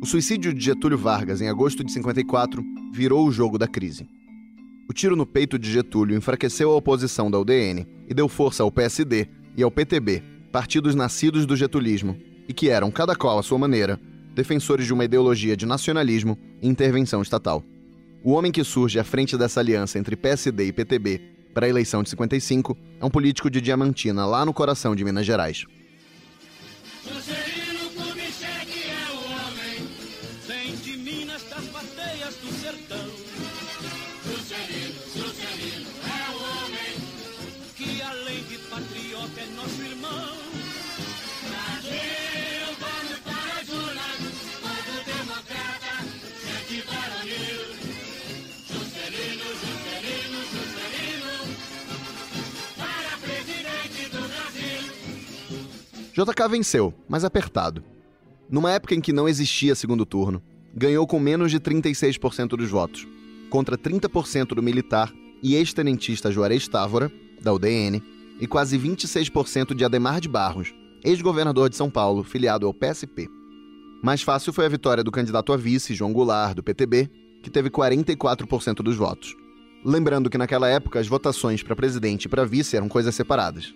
O suicídio de Getúlio Vargas em agosto de 54 virou o jogo da crise. O tiro no peito de Getúlio enfraqueceu a oposição da UDN e deu força ao PSD e ao PTB, partidos nascidos do getulismo e que eram, cada qual à sua maneira, defensores de uma ideologia de nacionalismo e intervenção estatal. O homem que surge à frente dessa aliança entre PSD e PTB para a eleição de 55 é um político de Diamantina, lá no coração de Minas Gerais. JK venceu, mas apertado. Numa época em que não existia segundo turno, ganhou com menos de 36% dos votos, contra 30% do militar e ex-tenentista Juarez Távora, da UDN, e quase 26% de Ademar de Barros, ex-governador de São Paulo, filiado ao PSP. Mais fácil foi a vitória do candidato a vice, João Goulart, do PTB, que teve 44% dos votos. Lembrando que naquela época as votações para presidente e para vice eram coisas separadas.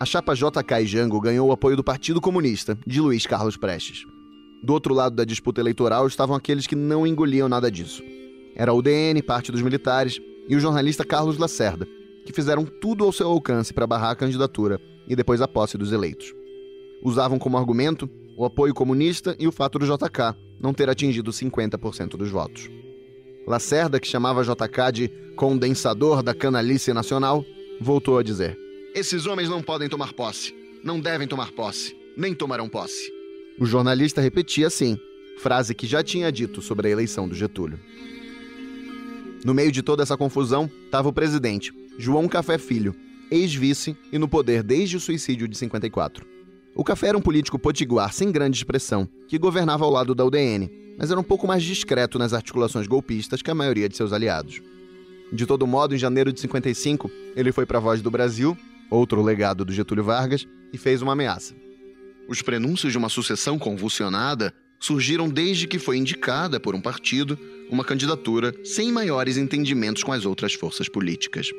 A chapa JK e Jango ganhou o apoio do Partido Comunista, de Luiz Carlos Prestes. Do outro lado da disputa eleitoral estavam aqueles que não engoliam nada disso. Era a UDN, parte dos militares, e o jornalista Carlos Lacerda, que fizeram tudo ao seu alcance para barrar a candidatura e depois a posse dos eleitos. Usavam como argumento o apoio comunista e o fato do JK não ter atingido 50% dos votos. Lacerda, que chamava JK de condensador da canalice nacional, voltou a dizer: esses homens não podem tomar posse. Não devem tomar posse. Nem tomarão posse. O jornalista repetia assim, frase que já tinha dito sobre a eleição do Getúlio. No meio de toda essa confusão, estava o presidente, João Café Filho, ex-vice e no poder desde o suicídio de 54. O Café era um político potiguar sem grande expressão, que governava ao lado da UDN, mas era um pouco mais discreto nas articulações golpistas que a maioria de seus aliados. De todo modo, em janeiro de 55, ele foi para a Voz do Brasil outro legado do Getúlio Vargas, e fez uma ameaça. Os prenúncios de uma sucessão convulsionada surgiram desde que foi indicada por um partido uma candidatura sem maiores entendimentos com as outras forças políticas.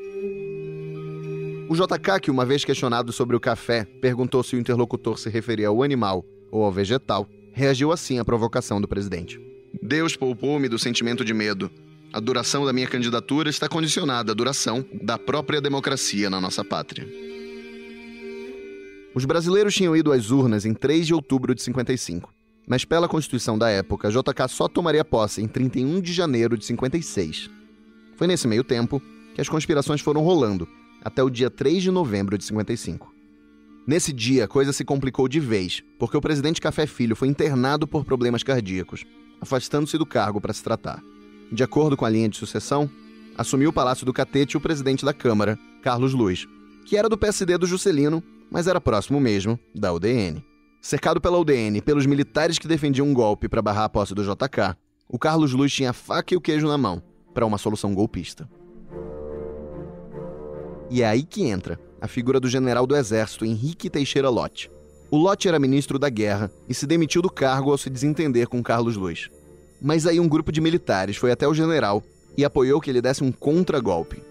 O JK, que uma vez questionado sobre o café, perguntou se o interlocutor se referia ao animal ou ao vegetal, reagiu assim à provocação do presidente. Deus poupou-me do sentimento de medo. A duração da minha candidatura está condicionada à duração da própria democracia na nossa pátria. Os brasileiros tinham ido às urnas em 3 de outubro de 55, mas pela Constituição da época, JK só tomaria posse em 31 de janeiro de 56. Foi nesse meio tempo que as conspirações foram rolando, até o dia 3 de novembro de 55. Nesse dia, a coisa se complicou de vez, porque o presidente Café Filho foi internado por problemas cardíacos, afastando-se do cargo para se tratar. De acordo com a linha de sucessão, assumiu o Palácio do Catete o presidente da Câmara, Carlos Luz, que era do PSD do Juscelino, mas era próximo mesmo da UDN. Cercado pela UDN e pelos militares que defendiam um golpe para barrar a posse do JK, o Carlos Luz tinha a faca e o queijo na mão para uma solução golpista. E é aí que entra a figura do general do Exército Henrique Teixeira Lott. O Lott era ministro da Guerra e se demitiu do cargo ao se desentender com Carlos Luz. Mas aí um grupo de militares foi até o general e apoiou que ele desse um contragolpe.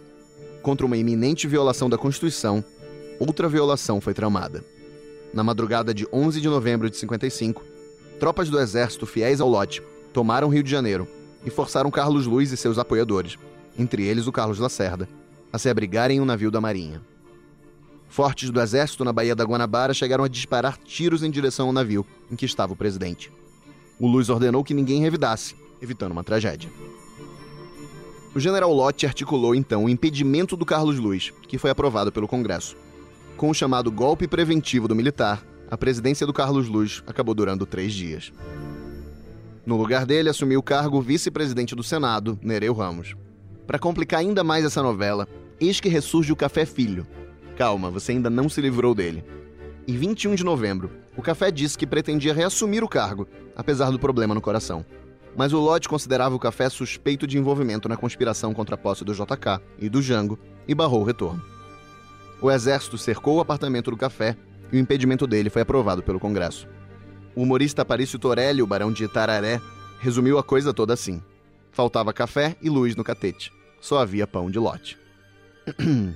Contra uma iminente violação da Constituição, outra violação foi tramada. Na madrugada de 11 de novembro de 55, tropas do exército fiéis ao lote tomaram Rio de Janeiro e forçaram Carlos Luiz e seus apoiadores, entre eles o Carlos Lacerda, a se abrigarem em um navio da Marinha. Fortes do exército na Baía da Guanabara chegaram a disparar tiros em direção ao navio em que estava o presidente o Luz ordenou que ninguém revidasse, evitando uma tragédia. O general Lott articulou então o impedimento do Carlos Luz, que foi aprovado pelo Congresso. Com o chamado golpe preventivo do militar, a presidência do Carlos Luz acabou durando três dias. No lugar dele, assumiu o cargo vice-presidente do Senado, Nereu Ramos. Para complicar ainda mais essa novela, eis que ressurge o Café Filho. Calma, você ainda não se livrou dele. Em 21 de novembro, o Café disse que pretendia reassumir o cargo, apesar do problema no coração. Mas o Lodge considerava o Café suspeito de envolvimento na conspiração contra a posse do JK e do Jango e barrou o retorno. O exército cercou o apartamento do Café e o impedimento dele foi aprovado pelo Congresso. O humorista Aparício Torelli, o barão de Itararé, resumiu a coisa toda assim. Faltava café e luz no catete. Só havia pão de lote.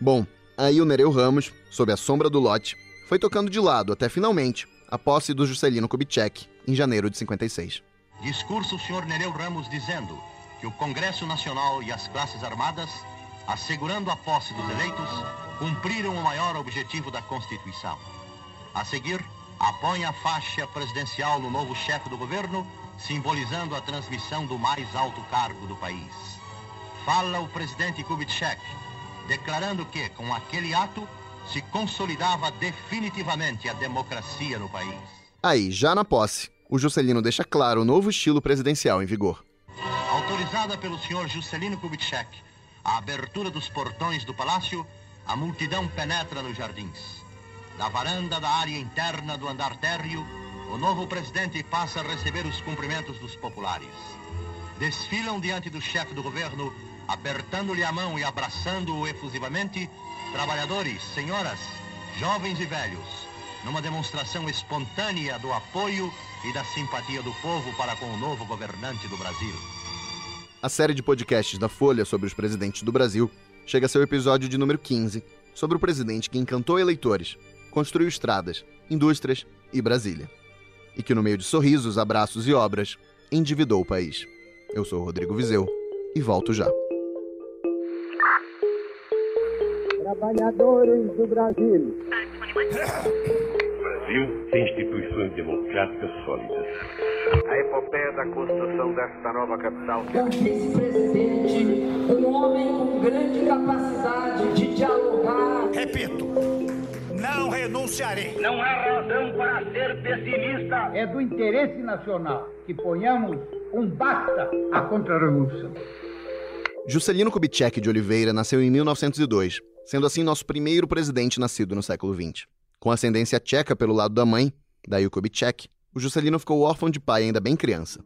Bom, aí o Nereu Ramos, sob a sombra do lote, foi tocando de lado até finalmente a posse do Juscelino Kubitschek, em janeiro de 56. Discurso o senhor Nereu Ramos dizendo que o Congresso Nacional e as classes armadas, assegurando a posse dos eleitos, cumpriram o maior objetivo da Constituição. A seguir, apõe a faixa presidencial no novo chefe do governo, simbolizando a transmissão do mais alto cargo do país. Fala o presidente Kubitschek, declarando que, com aquele ato, se consolidava definitivamente a democracia no país. Aí, já na posse, o Juscelino deixa claro o novo estilo presidencial em vigor. Autorizada pelo senhor Juscelino Kubitschek, a abertura dos portões do palácio, a multidão penetra nos jardins. Da varanda da área interna do andar térreo, o novo presidente passa a receber os cumprimentos dos populares. Desfilam diante do chefe do governo, apertando-lhe a mão e abraçando-o efusivamente, trabalhadores, senhoras, jovens e velhos, numa demonstração espontânea do apoio e da simpatia do povo para com o novo governante do Brasil. A série de podcasts da Folha sobre os presidentes do Brasil chega a seu episódio de número 15, sobre o presidente que encantou eleitores, construiu estradas, indústrias e Brasília. E que, no meio de sorrisos, abraços e obras, endividou o país. Eu sou Rodrigo Vizeu e volto já. Trabalhadores do Brasil. Brasil tem instituições democráticas sólidas. A epopeia da construção desta nova capital. Vice-presidente, um homem com grande capacidade de dialogar. Repito, não renunciarei. Não há razão para ser pessimista. É do interesse nacional que ponhamos um basta à contra-revolução. Juscelino Kubitschek de Oliveira nasceu em 1902, sendo assim nosso primeiro presidente nascido no século XX. Com ascendência tcheca pelo lado da mãe, daí o Kubitschek, o Juscelino ficou órfão de pai ainda bem criança.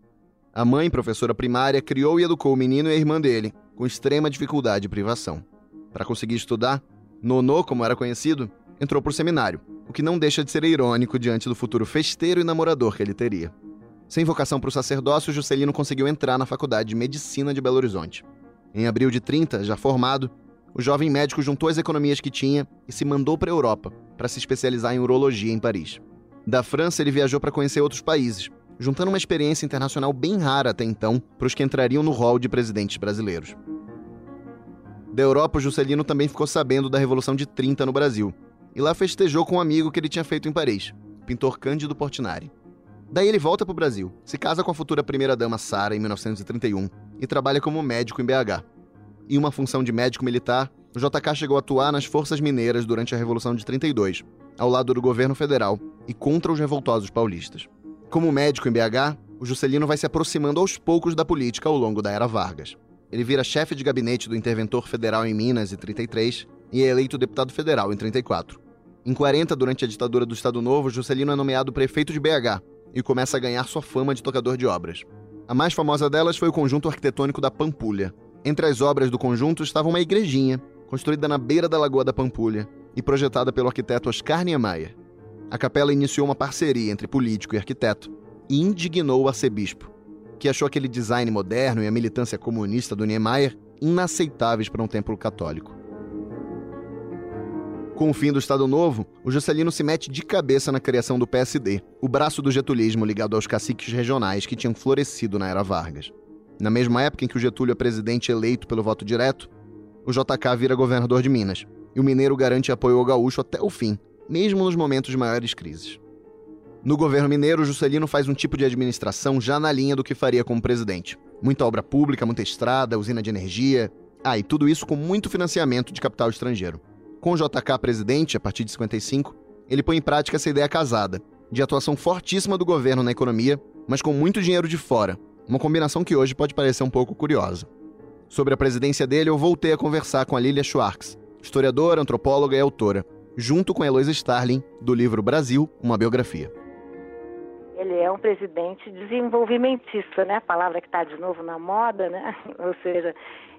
A mãe, professora primária, criou e educou o menino e a irmã dele, com extrema dificuldade e privação. Para conseguir estudar, Nonô, como era conhecido, entrou para o seminário, o que não deixa de ser irônico diante do futuro festeiro e namorador que ele teria. Sem vocação para o sacerdócio, Juscelino conseguiu entrar na Faculdade de Medicina de Belo Horizonte. Em abril de 30, já formado, o jovem médico juntou as economias que tinha e se mandou para a Europa para se especializar em urologia em Paris. Da França, ele viajou para conhecer outros países, juntando uma experiência internacional bem rara até então para os que entrariam no rol de presidentes brasileiros. Da Europa, Juscelino também ficou sabendo da Revolução de 30 no Brasil, e lá festejou com um amigo que ele tinha feito em Paris, o pintor Cândido Portinari. Daí ele volta para o Brasil, se casa com a futura primeira-dama Sara em 1931 e trabalha como médico em BH. Em uma função de médico militar, o JK chegou a atuar nas forças mineiras durante a Revolução de 32, ao lado do governo federal e contra os revoltosos paulistas. Como médico em BH, o Juscelino vai se aproximando aos poucos da política ao longo da era Vargas. Ele vira chefe de gabinete do interventor federal em Minas em 33 e é eleito deputado federal em 34. Em 40, durante a ditadura do Estado Novo, Juscelino é nomeado prefeito de BH e começa a ganhar sua fama de tocador de obras. A mais famosa delas foi o conjunto arquitetônico da Pampulha. Entre as obras do conjunto estava uma igrejinha, construída na beira da Lagoa da Pampulha e projetada pelo arquiteto Oscar Niemeyer. A capela iniciou uma parceria entre político e arquiteto e indignou o arcebispo, que achou aquele design moderno e a militância comunista do Niemeyer inaceitáveis para um templo católico. Com o fim do Estado Novo, o Juscelino se mete de cabeça na criação do PSD, o braço do getulismo ligado aos caciques regionais que tinham florescido na era Vargas. Na mesma época em que o Getúlio é presidente eleito pelo voto direto, o JK vira governador de Minas, e o mineiro garante apoio ao gaúcho até o fim, mesmo nos momentos de maiores crises. No governo mineiro, Juscelino faz um tipo de administração já na linha do que faria como presidente. Muita obra pública, muita estrada, usina de energia. Ah, e tudo isso com muito financiamento de capital estrangeiro. Com o JK presidente, a partir de 55, ele põe em prática essa ideia casada, de atuação fortíssima do governo na economia, mas com muito dinheiro de fora, uma combinação que hoje pode parecer um pouco curiosa. Sobre a presidência dele, eu voltei a conversar com a Lilia Schwartz, historiadora, antropóloga e autora, junto com a Eloisa Starling, do livro Brasil, uma biografia. Ele é um presidente desenvolvimentista, né? A palavra que está de novo na moda, né? Ou seja,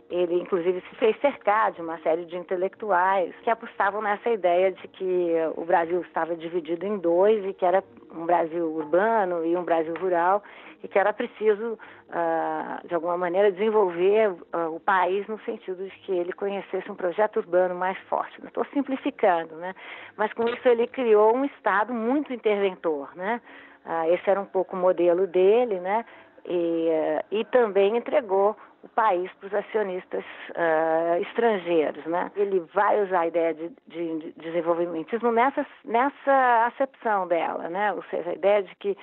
Ele, inclusive, se fez cercar de uma série de intelectuais que apostavam nessa ideia de que o Brasil estava dividido em dois e que era um Brasil urbano e um Brasil rural e que era preciso, uh, de alguma maneira, desenvolver uh, o país no sentido de que ele conhecesse um projeto urbano mais forte. Estou simplificando, né? Mas com isso ele criou um Estado muito interventor, né? Uh, esse era um pouco o modelo dele, né? E, e também entregou o país para os acionistas uh, estrangeiros. Né? Ele vai usar a ideia de, de, de, desenvolvimentismo nessa, nessa acepção dela, né? ou seja, a ideia de que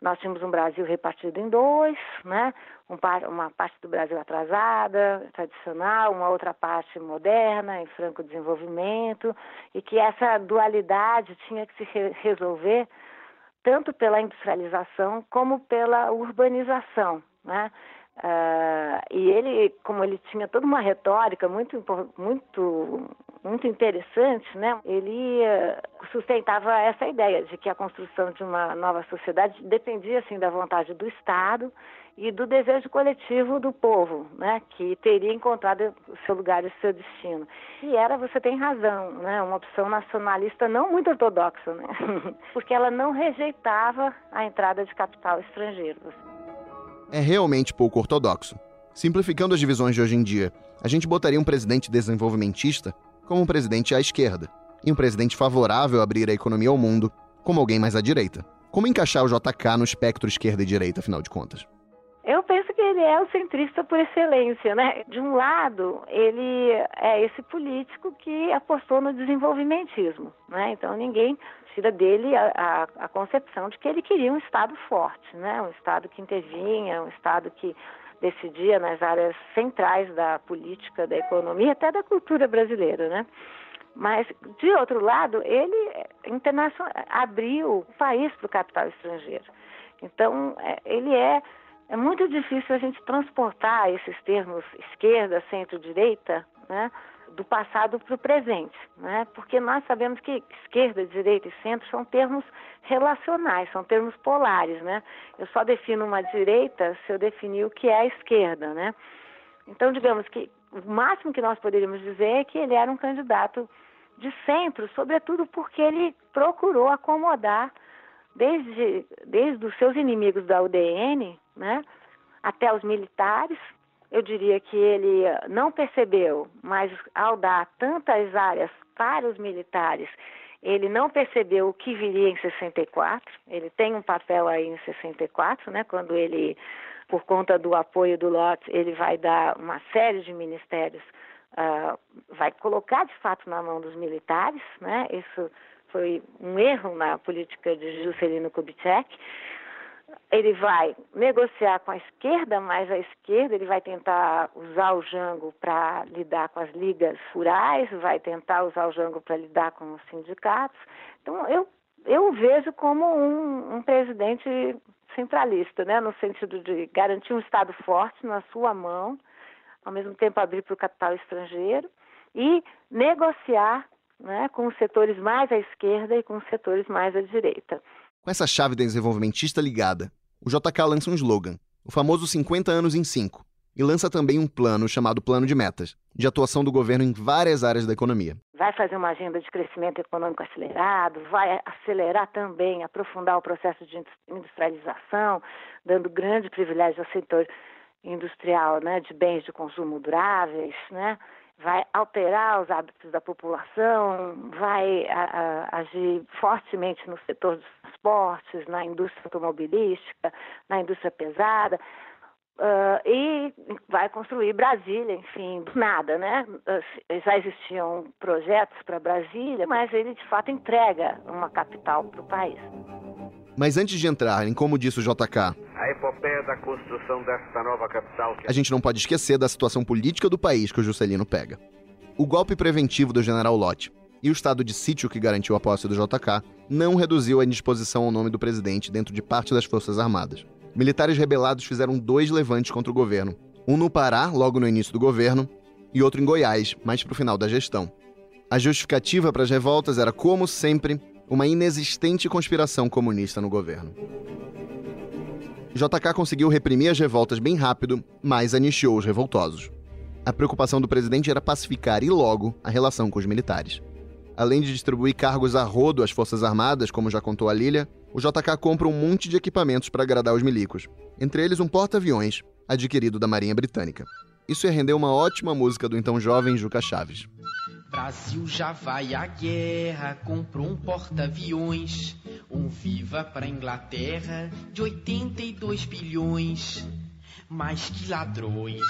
nós tínhamos um Brasil repartido em dois, né? Um, uma parte do Brasil atrasada, tradicional, uma outra parte moderna, em franco desenvolvimento, e que essa dualidade tinha que se re resolver tanto pela industrialização como pela urbanização, né? Uh, e ele, como ele tinha toda uma retórica muito, muito, muito interessante, né? Ele uh, sustentava essa ideia de que a construção de uma nova sociedade dependia assim da vontade do Estado e do desejo coletivo do povo, né? Que teria encontrado o seu lugar e o seu destino. E era, você tem razão, né? Uma opção nacionalista não muito ortodoxa, né? Porque ela não rejeitava a entrada de capital estrangeiro é realmente pouco ortodoxo. Simplificando as divisões de hoje em dia, a gente botaria um presidente desenvolvimentista como um presidente à esquerda, e um presidente favorável a abrir a economia ao mundo como alguém mais à direita. Como encaixar o JK no espectro esquerda e direita, afinal de contas? Eu penso que ele é o centrista por excelência, né? De um lado, ele é esse político que apostou no desenvolvimentismo, né? Então ninguém tira dele a, a, a, concepção de que ele queria um Estado forte, né? um Estado que intervinha, um Estado que decidia nas áreas centrais da política, da economia, até da cultura brasileira. Né? Mas, de outro lado, ele abriu o país para o capital estrangeiro. Então, é, ele é. É muito difícil a gente transportar esses termos esquerda, centro-direita, né? Do passado para o presente, né? porque nós sabemos que esquerda, direita e centro são termos relacionais, são termos polares. Né? Eu só defino uma direita se eu definir o que é a esquerda. Né? Então, digamos que o máximo que nós poderíamos dizer é que ele era um candidato de centro, sobretudo porque ele procurou acomodar desde, desde os seus inimigos da UDN né, até os militares, eu diria que ele não percebeu, mas ao dar tantas áreas para os militares, ele não percebeu o que viria em 64. Ele tem um papel aí em 64, né, quando ele, por conta do apoio do Lott, ele vai dar uma série de ministérios, uh, vai colocar de fato na mão dos militares, né? Isso foi um erro na política de Juscelino Kubitschek ele vai negociar com a esquerda, mas a esquerda ele vai tentar usar o Jango para lidar com as ligas rurais, vai tentar usar o Jango para lidar com os sindicatos. Então, eu, eu vejo como um, um presidente centralista, né, no sentido de garantir um Estado forte na sua mão, ao mesmo tempo abrir para o capital estrangeiro e negociar né, com os setores mais à esquerda e com os setores mais à direita. Com essa chave desenvolvimentista ligada, o JK lança um slogan, o famoso 50 anos em 5, e lança também um plano chamado Plano de Metas, de atuação do governo em várias áreas da economia. Vai fazer uma agenda de crescimento econômico acelerado, vai acelerar também, aprofundar o processo de industrialização, dando grande privilégio ao setor industrial, né, de bens de consumo duráveis, né, vai alterar os hábitos da população, vai a, a, agir fortemente no setor dos transportes, na indústria automobilística, na indústria pesada. Uh, e vai construir Brasília, enfim, do nada, né? Uh, já existiam projetos para Brasília, mas ele de fato entrega uma capital para o país. Mas antes de entrar em como disse o JK, a epopeia da construção desta nova capital. A gente não pode esquecer da situação política do país que o Juscelino pega. O golpe preventivo do general Lott e o estado de sítio que garantiu a posse do JK não reduziu a indisposição ao nome do presidente dentro de parte das Forças Armadas. Militares rebelados fizeram dois levantes contra o governo. Um no Pará, logo no início do governo, e outro em Goiás, mais para o final da gestão. A justificativa para as revoltas era, como sempre, uma inexistente conspiração comunista no governo. JK conseguiu reprimir as revoltas bem rápido, mas anistiou os revoltosos. A preocupação do presidente era pacificar e logo a relação com os militares. Além de distribuir cargos a rodo às Forças Armadas, como já contou a Lília, o JK compra um monte de equipamentos para agradar os milicos, entre eles um porta-aviões adquirido da Marinha Britânica. Isso ia render uma ótima música do então jovem Juca Chaves. Brasil já vai à guerra, comprou um porta-aviões, um Viva para Inglaterra de 82 bilhões, mais que ladrões.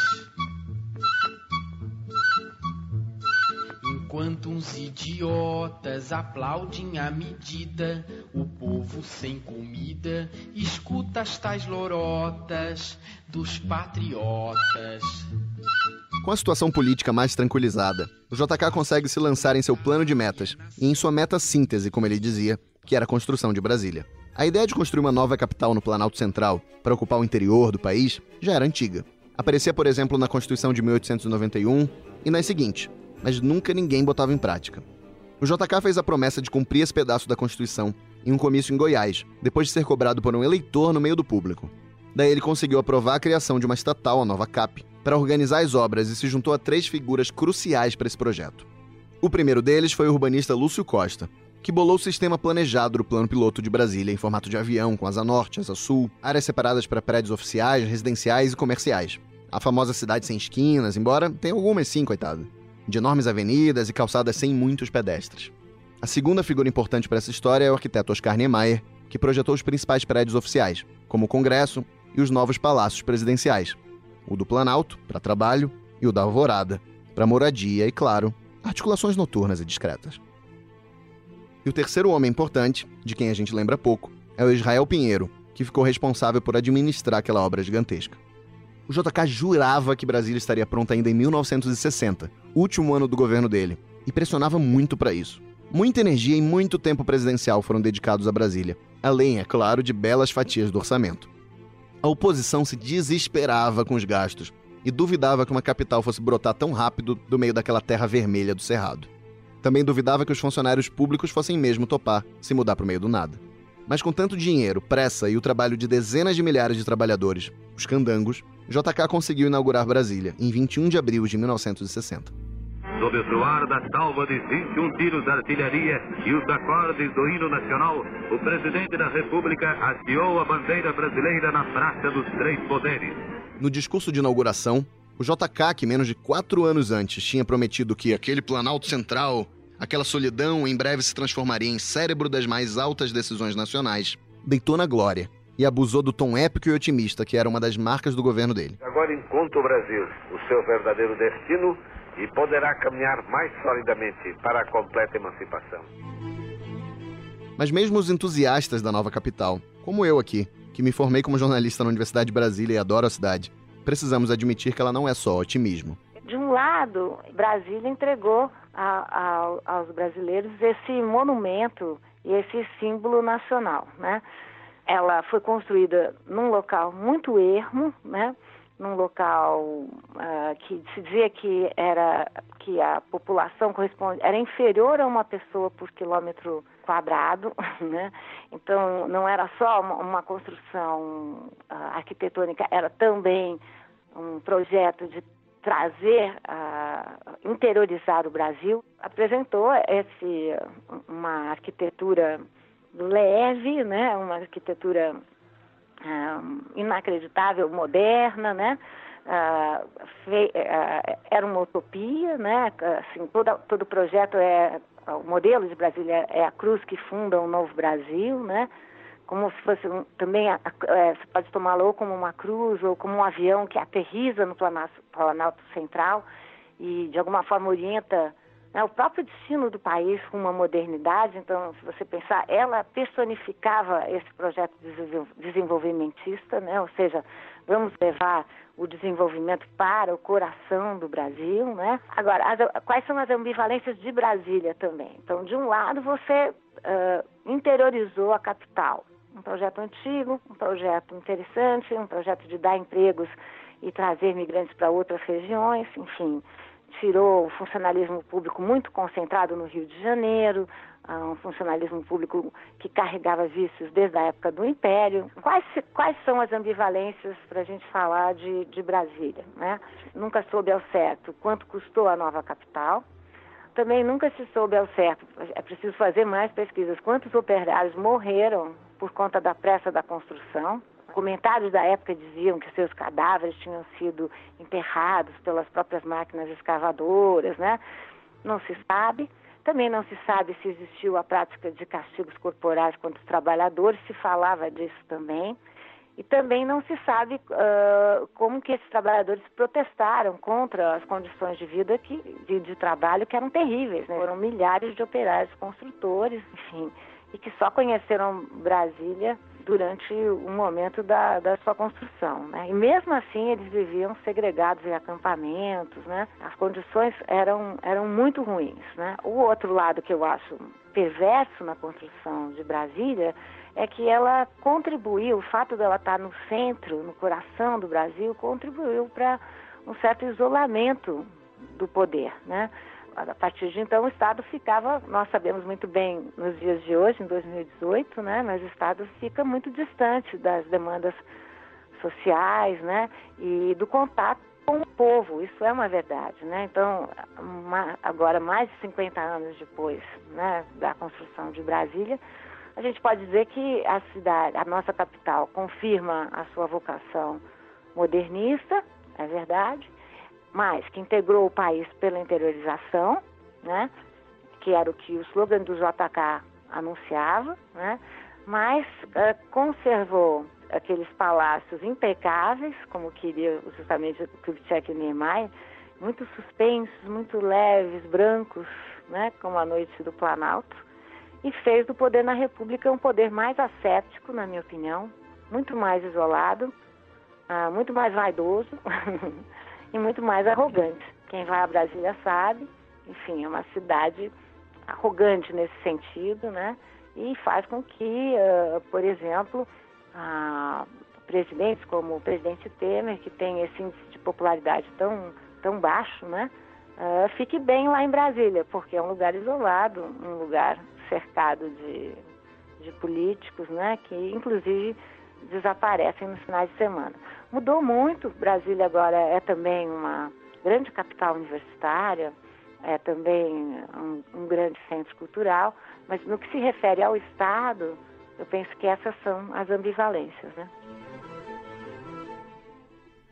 Enquanto uns idiotas aplaudem a medida, o povo sem comida escuta as tais lorotas dos patriotas. Com a situação política mais tranquilizada, o JK consegue se lançar em seu plano de metas e em sua meta síntese, como ele dizia, que era a construção de Brasília. A ideia de construir uma nova capital no Planalto Central para ocupar o interior do país já era antiga. Aparecia, por exemplo, na Constituição de 1891 e nas seguintes, mas nunca ninguém botava em prática. O JK fez a promessa de cumprir esse pedaço da Constituição em um comício em Goiás, depois de ser cobrado por um eleitor no meio do público. Daí ele conseguiu aprovar a criação de uma estatal, a Nova CAP, para organizar as obras e se juntou a três figuras cruciais para esse projeto. O primeiro deles foi o urbanista Lúcio Costa, que bolou o sistema planejado do plano piloto de Brasília em formato de avião, com asa norte, asa sul, áreas separadas para prédios oficiais, residenciais e comerciais. A famosa cidade sem esquinas, embora tenha algumas sim, coitado. De enormes avenidas e calçadas sem muitos pedestres. A segunda figura importante para essa história é o arquiteto Oscar Niemeyer, que projetou os principais prédios oficiais, como o Congresso e os novos palácios presidenciais. O do Planalto, para trabalho, e o da Alvorada, para moradia e, claro, articulações noturnas e discretas. E o terceiro homem importante, de quem a gente lembra pouco, é o Israel Pinheiro, que ficou responsável por administrar aquela obra gigantesca. O JK jurava que Brasília estaria pronta ainda em 1960, último ano do governo dele, e pressionava muito para isso. Muita energia e muito tempo presidencial foram dedicados a Brasília, além, é claro, de belas fatias do orçamento. A oposição se desesperava com os gastos e duvidava que uma capital fosse brotar tão rápido do meio daquela terra vermelha do Cerrado. Também duvidava que os funcionários públicos fossem mesmo topar se mudar para o meio do nada. Mas com tanto dinheiro, pressa e o trabalho de dezenas de milhares de trabalhadores, os candangos, JK conseguiu inaugurar Brasília em 21 de abril de 1960 sob o soar da salva de 21 tiros de artilharia e os acordes do hino nacional, o presidente da República hasteou a bandeira brasileira na Praça dos Três Poderes. No discurso de inauguração, o JK, que menos de quatro anos antes tinha prometido que aquele Planalto Central, aquela solidão, em breve se transformaria em cérebro das mais altas decisões nacionais, deitou na glória e abusou do tom épico e otimista que era uma das marcas do governo dele. Agora encontra o Brasil o seu verdadeiro destino e poderá caminhar mais solidamente para a completa emancipação. Mas mesmo os entusiastas da nova capital, como eu aqui, que me formei como jornalista na Universidade de Brasília e adoro a cidade, precisamos admitir que ela não é só otimismo. De um lado, Brasília entregou a, a, aos brasileiros esse monumento e esse símbolo nacional, né? Ela foi construída num local muito ermo, né? Num local uh, que se dizia que era que a população corresponde era inferior a uma pessoa por quilômetro quadrado, né? Então não era só uma, uma construção uh, arquitetônica, era também um projeto de trazer, uh, interiorizar o Brasil. Apresentou esse uma arquitetura leve, né? Uma arquitetura uh, inacreditável, moderna, né? Uh, fei, uh, era uma utopia, né? Assim, todo, todo o projeto é o modelo de Brasília é a cruz que funda um novo Brasil, né? Como se fosse um, também a, é, você pode tomá-lo como uma cruz ou como um avião que aterriza no Planalto, Planalto Central e de alguma forma orienta né, o próprio destino do país com uma modernidade. Então, se você pensar, ela personificava esse projeto desenvolvimentista, né, ou seja, vamos levar o desenvolvimento para o coração do Brasil, né? Agora, as, quais são as ambivalências de Brasília também? Então, de um lado, você uh, interiorizou a capital, um projeto antigo, um projeto interessante, um projeto de dar empregos e trazer migrantes para outras regiões, enfim tirou o funcionalismo público muito concentrado no Rio de Janeiro, um funcionalismo público que carregava vícios desde a época do Império. Quais, quais são as ambivalências para a gente falar de, de Brasília? Né? Nunca soube ao certo quanto custou a nova capital. Também nunca se soube ao certo, é preciso fazer mais pesquisas, quantos operários morreram por conta da pressa da construção. Comentários da época diziam que seus cadáveres tinham sido enterrados pelas próprias máquinas escavadoras, né? Não se sabe. Também não se sabe se existiu a prática de castigos corporais contra os trabalhadores, se falava disso também. E também não se sabe uh, como que esses trabalhadores protestaram contra as condições de vida que, de, de trabalho que eram terríveis. Né? Foram milhares de operários construtores, enfim, e que só conheceram Brasília durante o momento da, da sua construção. Né? E mesmo assim eles viviam segregados em acampamentos, né? as condições eram, eram muito ruins. Né? O outro lado que eu acho perverso na construção de Brasília é que ela contribuiu, o fato dela estar no centro, no coração do Brasil, contribuiu para um certo isolamento do poder, né? A partir de então o Estado ficava, nós sabemos muito bem nos dias de hoje, em 2018, né, mas o Estado fica muito distante das demandas sociais, né, e do contato com o povo, isso é uma verdade, né? Então, uma, agora mais de 50 anos depois, né, da construção de Brasília, a gente pode dizer que a cidade, a nossa capital, confirma a sua vocação modernista, é verdade, mas que integrou o país pela interiorização, né? que era o que o slogan do JK anunciava, né? mas uh, conservou aqueles palácios impecáveis, como queria justamente o Kubitschek e Niemeyer, muito suspensos, muito leves, brancos, né? como a noite do Planalto, e fez do poder na República um poder mais asséptico, na minha opinião, muito mais isolado, uh, muito mais vaidoso, e muito mais arrogante. Quem vai a Brasília sabe, enfim, é uma cidade arrogante nesse sentido, né? E faz com que, uh, por exemplo, uh, presidentes como o presidente Temer, que tem esse índice de popularidade tão, tão baixo, né? Uh, fique bem lá em Brasília, porque é um lugar isolado, um lugar cercado de, de políticos, né? Que, inclusive, desaparecem nos finais de semana. Mudou muito, Brasília agora é também uma grande capital universitária, é também um, um grande centro cultural, mas no que se refere ao Estado, eu penso que essas são as ambivalências, né?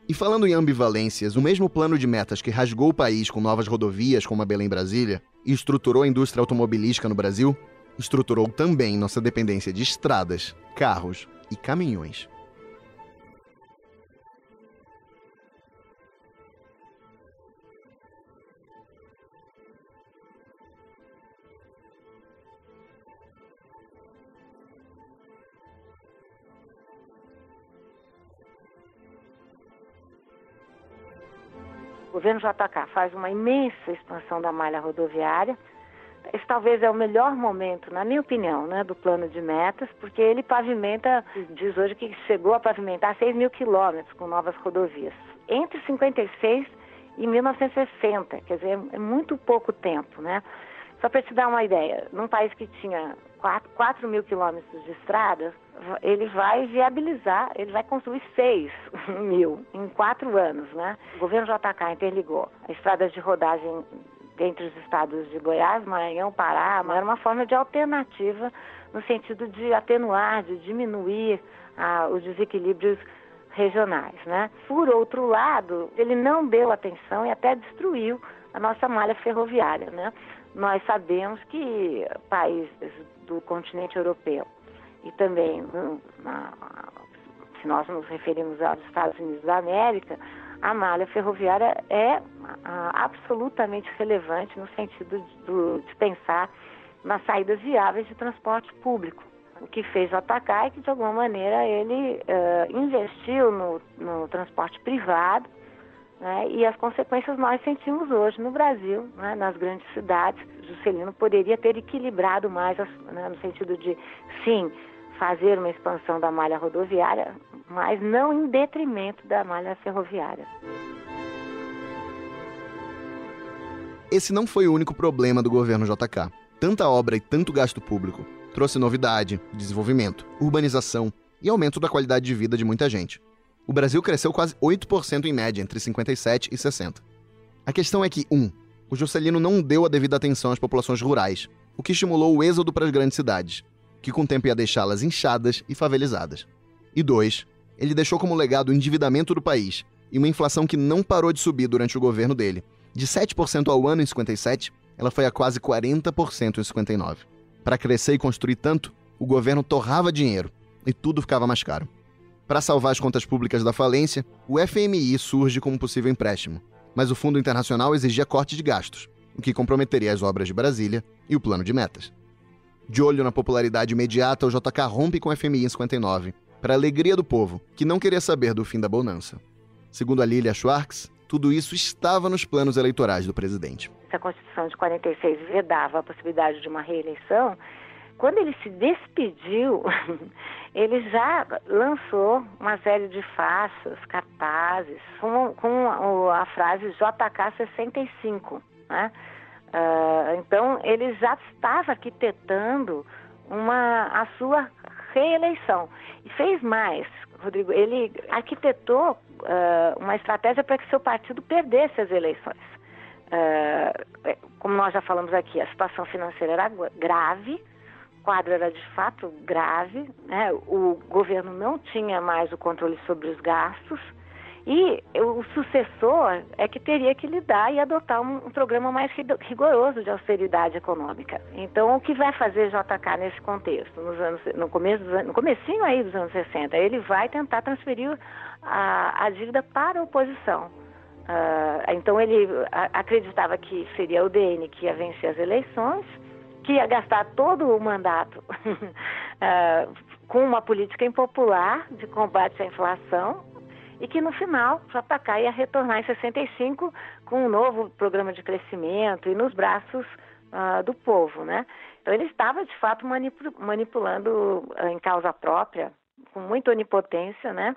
E falando em ambivalências, o mesmo plano de metas que rasgou o país com novas rodovias como a Belém-Brasília e estruturou a indústria automobilística no Brasil, estruturou também nossa dependência de estradas, carros e caminhões. O governo JK faz uma imensa expansão da malha rodoviária, esse talvez é o melhor momento, na minha opinião, né, do plano de metas, porque ele pavimenta, diz hoje que chegou a pavimentar 6 mil quilômetros com novas rodovias. Entre 56 e 1960, quer dizer, é muito pouco tempo, né? Só para te dar uma ideia, num país que tinha 4, 4 mil quilômetros de estradas, ele vai viabilizar, ele vai construir 6 mil em quatro anos, né? O governo JK interligou estradas de rodagem entre os estados de Goiás, Maranhão, Pará, era uma forma de alternativa no sentido de atenuar, de diminuir ah, os desequilíbrios regionais. Né? Por outro lado, ele não deu atenção e até destruiu a nossa malha ferroviária. Né? Nós sabemos que países do continente europeu e também, na, se nós nos referimos aos Estados Unidos da América, a malha ferroviária é absolutamente relevante no sentido de, de pensar nas saídas viáveis de transporte público. O que fez o atacar é que, de alguma maneira, ele uh, investiu no, no, transporte privado né, e as consequências nós sentimos hoje no Brasil, né, nas grandes cidades. Juscelino poderia ter equilibrado mais, né, no sentido de, sim, fazer uma expansão da malha rodoviária, mas não em detrimento da malha ferroviária. Esse não foi o único problema do governo JK. tanta obra e tanto gasto público trouxe novidade, desenvolvimento, urbanização e aumento da qualidade de vida de muita gente. O Brasil cresceu quase 8% em média entre 57 e 60. A questão é que, 1. Um, o Juscelino não deu a devida atenção às populações rurais, o que estimulou o êxodo para as grandes cidades, que com o tempo ia deixá-las inchadas e favelizadas. E 2. Ele deixou como legado o endividamento do país e uma inflação que não parou de subir durante o governo dele. De 7% ao ano em 57, ela foi a quase 40% em 59. Para crescer e construir tanto, o governo torrava dinheiro e tudo ficava mais caro. Para salvar as contas públicas da falência, o FMI surge como possível empréstimo, mas o Fundo Internacional exigia corte de gastos, o que comprometeria as obras de Brasília e o plano de metas. De olho na popularidade imediata, o JK rompe com o FMI em 59, para a alegria do povo, que não queria saber do fim da bonança. Segundo a Lilia Schwartz, tudo isso estava nos planos eleitorais do presidente. Se a Constituição de 46 vedava a possibilidade de uma reeleição, quando ele se despediu, ele já lançou uma série de faixas, cartazes, com, com a frase JK 65. Né? Uh, então, ele já estava arquitetando uma, a sua reeleição. E fez mais, Rodrigo, ele arquitetou uh, uma estratégia para que seu partido perdesse as eleições. Uh, como nós já falamos aqui, a situação financeira era grave, o quadro era de fato grave, né? o governo não tinha mais o controle sobre os gastos, e o sucessor é que teria que lidar e adotar um, um, programa mais rigoroso de austeridade econômica. Então, o que vai fazer JK nesse contexto, nos anos, no começo, no comecinho aí dos anos 60, ele vai tentar transferir a, a dívida para a oposição. Uh, então, ele acreditava que seria o DN que ia vencer as eleições, que ia gastar todo o mandato uh, com uma política impopular de combate à inflação, e que no final JK ia retornar em 65 com um novo programa de crescimento e nos braços uh, do povo, né? Então ele estava de fato manipulando uh, em causa própria, com muita onipotência, né?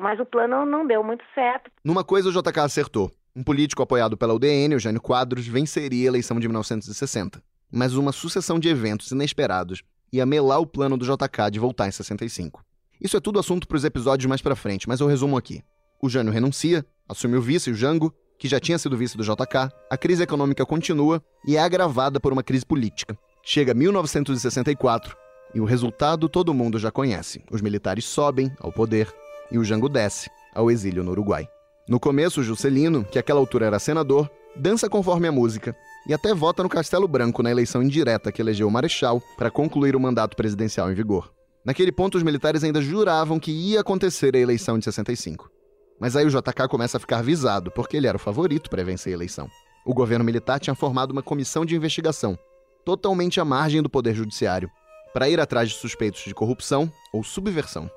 Mas o plano não deu muito certo. Numa coisa o JK acertou. Um político apoiado pela UDN, Eugênio Quadros, venceria a eleição de 1960. Mas uma sucessão de eventos inesperados ia melar o plano do JK de voltar em 65. Isso é tudo assunto para os episódios mais para frente, mas eu resumo aqui. O Jânio renuncia, assume o vice, o Jango, que já tinha sido vice do JK, a crise econômica continua e é agravada por uma crise política. Chega 1964 e o resultado todo mundo já conhece. Os militares sobem ao poder e o Jango desce ao exílio no Uruguai. No começo, Juscelino, que àquela altura era senador, dança conforme a música e até vota no Castelo Branco na eleição indireta que elegeu o Marechal para concluir o mandato presidencial em vigor. Naquele ponto, os militares ainda juravam que ia acontecer a eleição de 65. Mas aí o JK começa a ficar visado, porque ele era o favorito para vencer a eleição. O governo militar tinha formado uma comissão de investigação, totalmente à margem do poder judiciário, para ir atrás de suspeitos de corrupção ou subversão.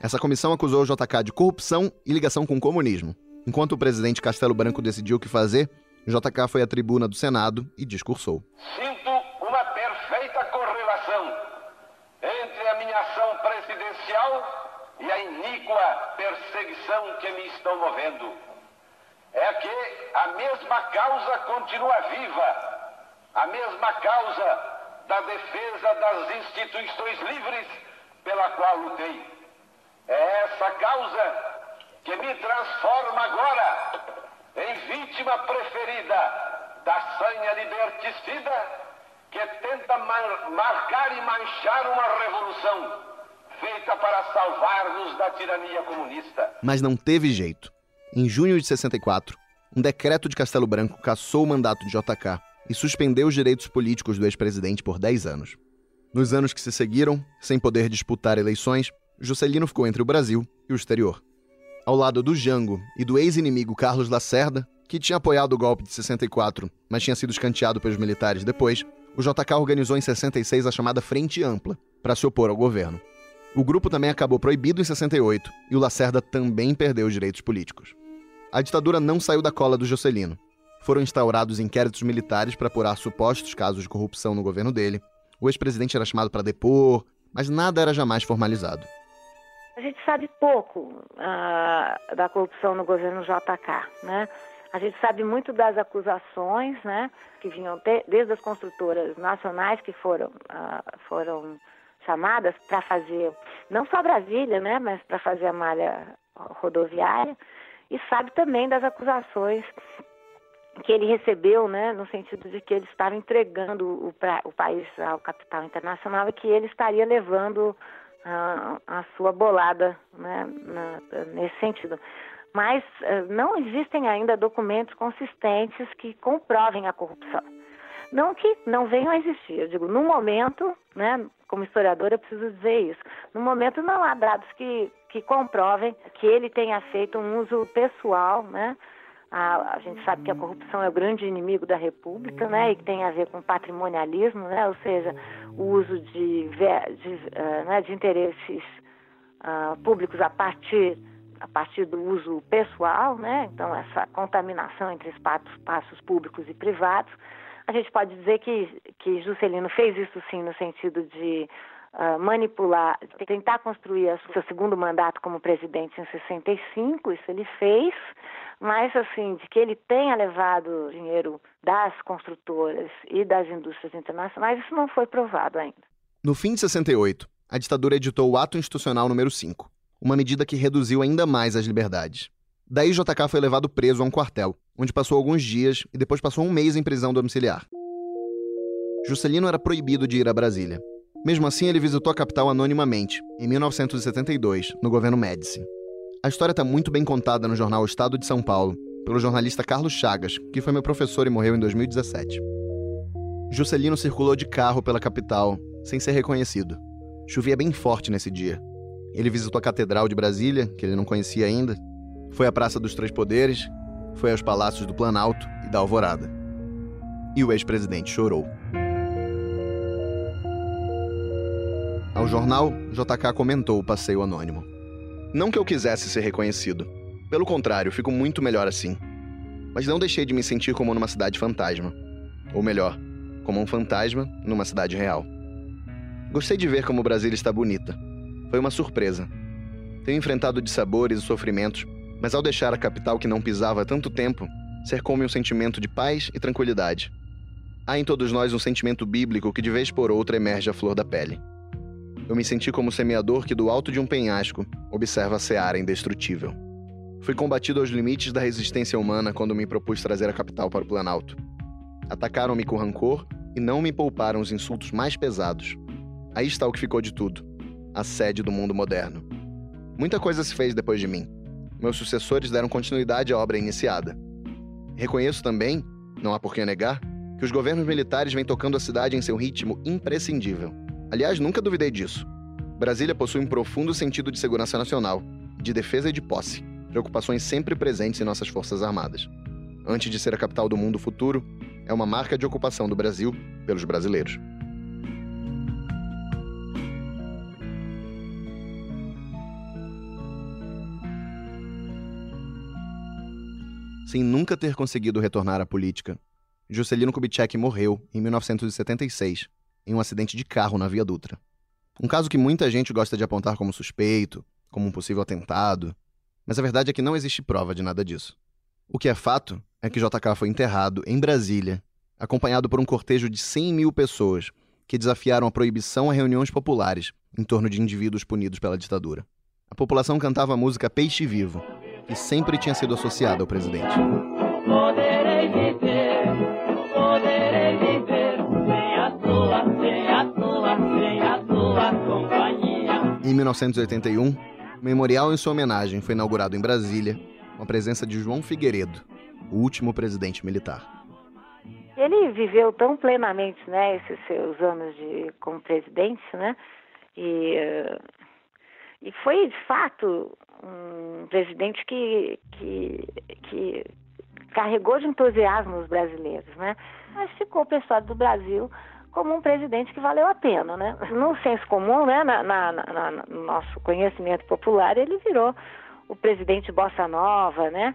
Essa comissão acusou o JK de corrupção e ligação com o comunismo. Enquanto o presidente Castelo Branco decidiu o que fazer, JK foi à tribuna do Senado e discursou. Sinto uma perfeita correlação entre a minha ação presidencial e a iníqua perseguição que me estão movendo. É que a mesma causa continua viva, a mesma causa da defesa das instituições livres pela qual lutei. É essa causa que me transforma agora em vítima preferida da sanha liberticida que tenta mar marcar e manchar uma revolução feita para salvar-nos da tirania comunista. Mas não teve jeito. Em junho de 64, um decreto de Castelo Branco cassou o mandato de JK e suspendeu os direitos políticos do ex-presidente por 10 anos. Nos anos que se seguiram, sem poder disputar eleições, Juscelino ficou entre o Brasil e o exterior. Ao lado do Jango e do ex-inimigo Carlos Lacerda, que tinha apoiado o golpe de 64, mas tinha sido escanteado pelos militares depois, o JK organizou em 66 a chamada Frente Ampla, para se opor ao governo. O grupo também acabou proibido em 68 e o Lacerda também perdeu os direitos políticos. A ditadura não saiu da cola do Juscelino. Foram instaurados inquéritos militares para apurar supostos casos de corrupção no governo dele. O ex-presidente era chamado para depor, mas nada era jamais formalizado. A gente sabe pouco uh, da corrupção no governo JK, né? A gente sabe muito das acusações, né, que vinham desde as construtoras nacionais que foram, uh, foram chamadas para fazer, não só Brasília, né, mas para fazer a malha rodoviária, e sabe também das acusações que ele recebeu, né, no sentido de que ele estava entregando o, o país ao capital internacional e que ele estaria levando uh, a sua bolada né, na, nesse sentido mas uh, não existem ainda documentos consistentes que comprovem a corrupção. Não que não venham a existir, eu digo, no momento, né, como historiadora eu preciso dizer isso, no momento não há dados que, que comprovem que ele tenha feito um uso pessoal, né, a, a, gente sabe que a corrupção é o grande inimigo da República, né, e que tem a ver com patrimonialismo, né, ou seja, o uso de, de, uh, né, de interesses uh, públicos a partir a partir do uso pessoal, né? Então essa contaminação entre espaços, espaços públicos e privados. A gente pode dizer que que Juscelino fez isso sim no sentido de uh, manipular, tentar construir o seu segundo mandato como presidente em 65, isso ele fez, mas assim, de que ele tenha levado dinheiro das construtoras e das indústrias internacionais, isso não foi provado ainda. No fim de 68, a ditadura editou o Ato Institucional número 5, uma medida que reduziu ainda mais as liberdades. Daí JK foi levado preso a um quartel, onde passou alguns dias e depois passou um mês em prisão domiciliar. Juscelino era proibido de ir a Brasília. Mesmo assim, ele visitou a capital anonimamente, em 1972, no governo Médici. A história está muito bem contada no jornal Estado de São Paulo, pelo jornalista Carlos Chagas, que foi meu professor e morreu em 2017. Juscelino circulou de carro pela capital, sem ser reconhecido. Chovia bem forte nesse dia, ele visitou a Catedral de Brasília, que ele não conhecia ainda, foi à Praça dos Três Poderes, foi aos palácios do Planalto e da Alvorada. E o ex-presidente chorou. Ao jornal, JK comentou o passeio anônimo. Não que eu quisesse ser reconhecido. Pelo contrário, fico muito melhor assim. Mas não deixei de me sentir como numa cidade fantasma. Ou melhor, como um fantasma numa cidade real. Gostei de ver como Brasília está bonita foi uma surpresa. Tenho enfrentado dissabores e sofrimentos, mas ao deixar a capital que não pisava há tanto tempo, cercou-me um sentimento de paz e tranquilidade. Há em todos nós um sentimento bíblico que de vez por outra emerge à flor da pele. Eu me senti como o semeador que do alto de um penhasco observa a seara indestrutível. Fui combatido aos limites da resistência humana quando me propus trazer a capital para o Planalto. Atacaram-me com rancor e não me pouparam os insultos mais pesados. Aí está o que ficou de tudo a sede do mundo moderno. Muita coisa se fez depois de mim. Meus sucessores deram continuidade à obra iniciada. Reconheço também, não há por que negar, que os governos militares vêm tocando a cidade em seu ritmo imprescindível. Aliás, nunca duvidei disso. Brasília possui um profundo sentido de segurança nacional, de defesa e de posse, preocupações sempre presentes em nossas Forças Armadas. Antes de ser a capital do mundo futuro, é uma marca de ocupação do Brasil pelos brasileiros. Sem nunca ter conseguido retornar à política. Juscelino Kubitschek morreu em 1976, em um acidente de carro na Via Dutra. Um caso que muita gente gosta de apontar como suspeito, como um possível atentado, mas a verdade é que não existe prova de nada disso. O que é fato é que JK foi enterrado em Brasília, acompanhado por um cortejo de 100 mil pessoas que desafiaram a proibição a reuniões populares em torno de indivíduos punidos pela ditadura. A população cantava a música Peixe Vivo, e sempre tinha sido associado ao presidente. Poderei viver, poderei viver sem a tua, sem a tua, sem a tua companhia. Em 1981, o memorial em sua homenagem foi inaugurado em Brasília, com a presença de João Figueiredo, o último presidente militar. Ele viveu tão plenamente, né, esses seus anos de como presidente, né, e uh, e foi de fato um presidente que, que, que carregou de entusiasmo os brasileiros, né? Mas ficou o pessoal do Brasil como um presidente que valeu a pena, né? No senso comum, né, na, na, na, no nosso conhecimento popular, ele virou o presidente Bossa Nova, né?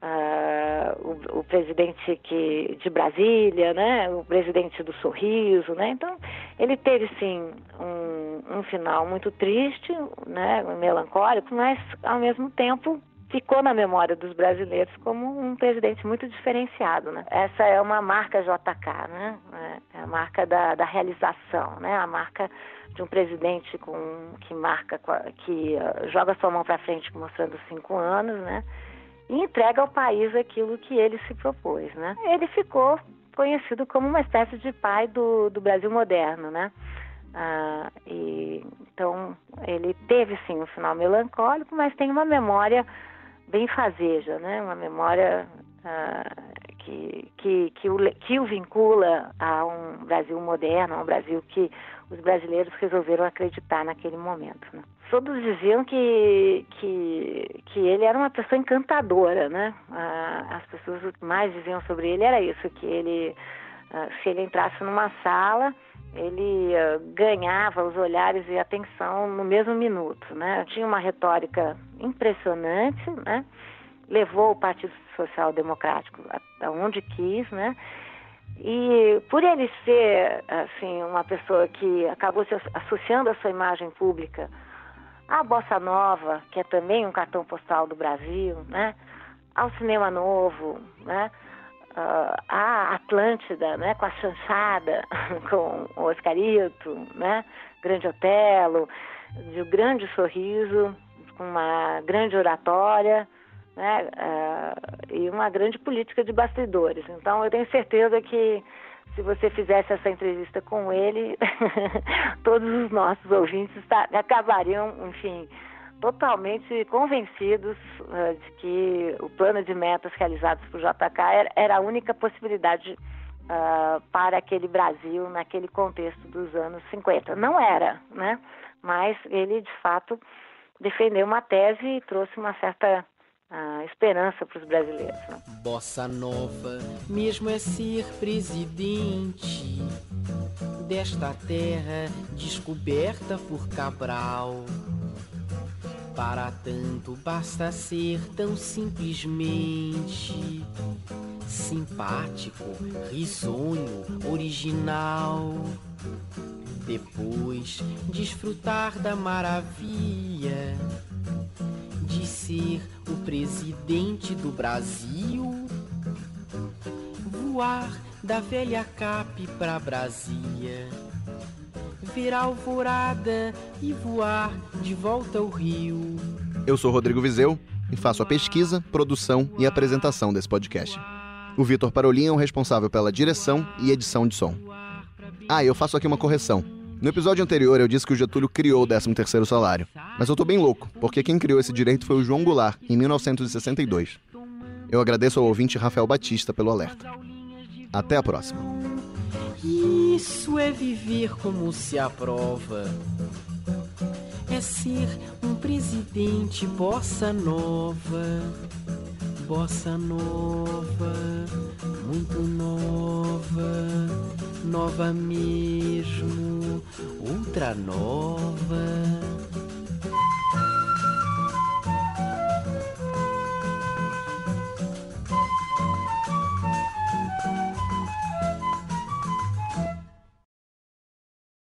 Uh, o, o, presidente que, de Brasília, né? O presidente do Sorriso, né? Então, ele teve, sim, um, um final muito triste, né? Melancólico, mas, ao mesmo tempo, ficou na memória dos brasileiros como um presidente muito diferenciado, né? Essa é uma marca JK, né? É a marca da, da realização, né? A marca de um presidente com que marca que uh, joga sua mão para frente mostrando cinco anos, né? E entrega ao país aquilo que ele se propôs, né? Ele ficou conhecido como uma espécie de pai do, do Brasil moderno, né? Ah, e, então ele teve sim um final melancólico, mas tem uma memória bem fazeja, né? Uma memória uh, que, que, que, o, que o vincula a um Brasil moderno, a um Brasil que os brasileiros resolveram acreditar naquele momento. Né? Todos diziam que, que, que ele era uma pessoa encantadora, né? As pessoas mais diziam sobre ele era isso, que ele, uh, se ele entrasse numa sala, ele uh, ganhava os olhares e atenção no mesmo minuto, né? Tinha uma retórica impressionante, né? Levou o Partido Social Democrático aonde quis, né? E por ele ser assim uma pessoa que acabou se associando a sua imagem pública à bossa nova, que é também um cartão postal do Brasil, né? Ao cinema novo, né? uh, a Atlântida, né, com a chanchada, com o Oscarito, né, Grande Otelo, de um grande sorriso, com uma grande oratória, né, uh, e uma grande política de bastidores. Então, eu tenho certeza que se você fizesse essa entrevista com ele, todos os nossos ouvintes acabariam, enfim, totalmente convencidos uh, de que o plano de metas realizados por JK era, era a única possibilidade uh, para aquele Brasil naquele contexto dos anos 50. Não era, né? Mas ele, de fato, defendeu uma tese e trouxe uma certa uh, esperança para os brasileiros. Né? Bossa Nova, mesmo é ser presidente desta terra descoberta por Cabral para tanto basta ser tão simplesmente simpático, risonho, original. Depois desfrutar da maravilha presidente do Brasil, voar da velha Cap pra Brasília ver a alvorada e voar de volta ao rio. Eu sou Rodrigo Vizeu e faço a pesquisa, produção e apresentação desse podcast. O Vitor Parolin é o responsável pela direção e edição de som. Ah, eu faço aqui uma correção. No episódio anterior eu disse que o Getúlio criou o 13º salário. Mas eu tô bem louco, porque quem criou esse direito foi o João Goulart, em 1962. Eu agradeço ao ouvinte Rafael Batista pelo alerta. Até a próxima. Isso é viver como se aprova. É ser um presidente bossa nova. Bossa nova, muito nova, nova mesmo, ultra nova.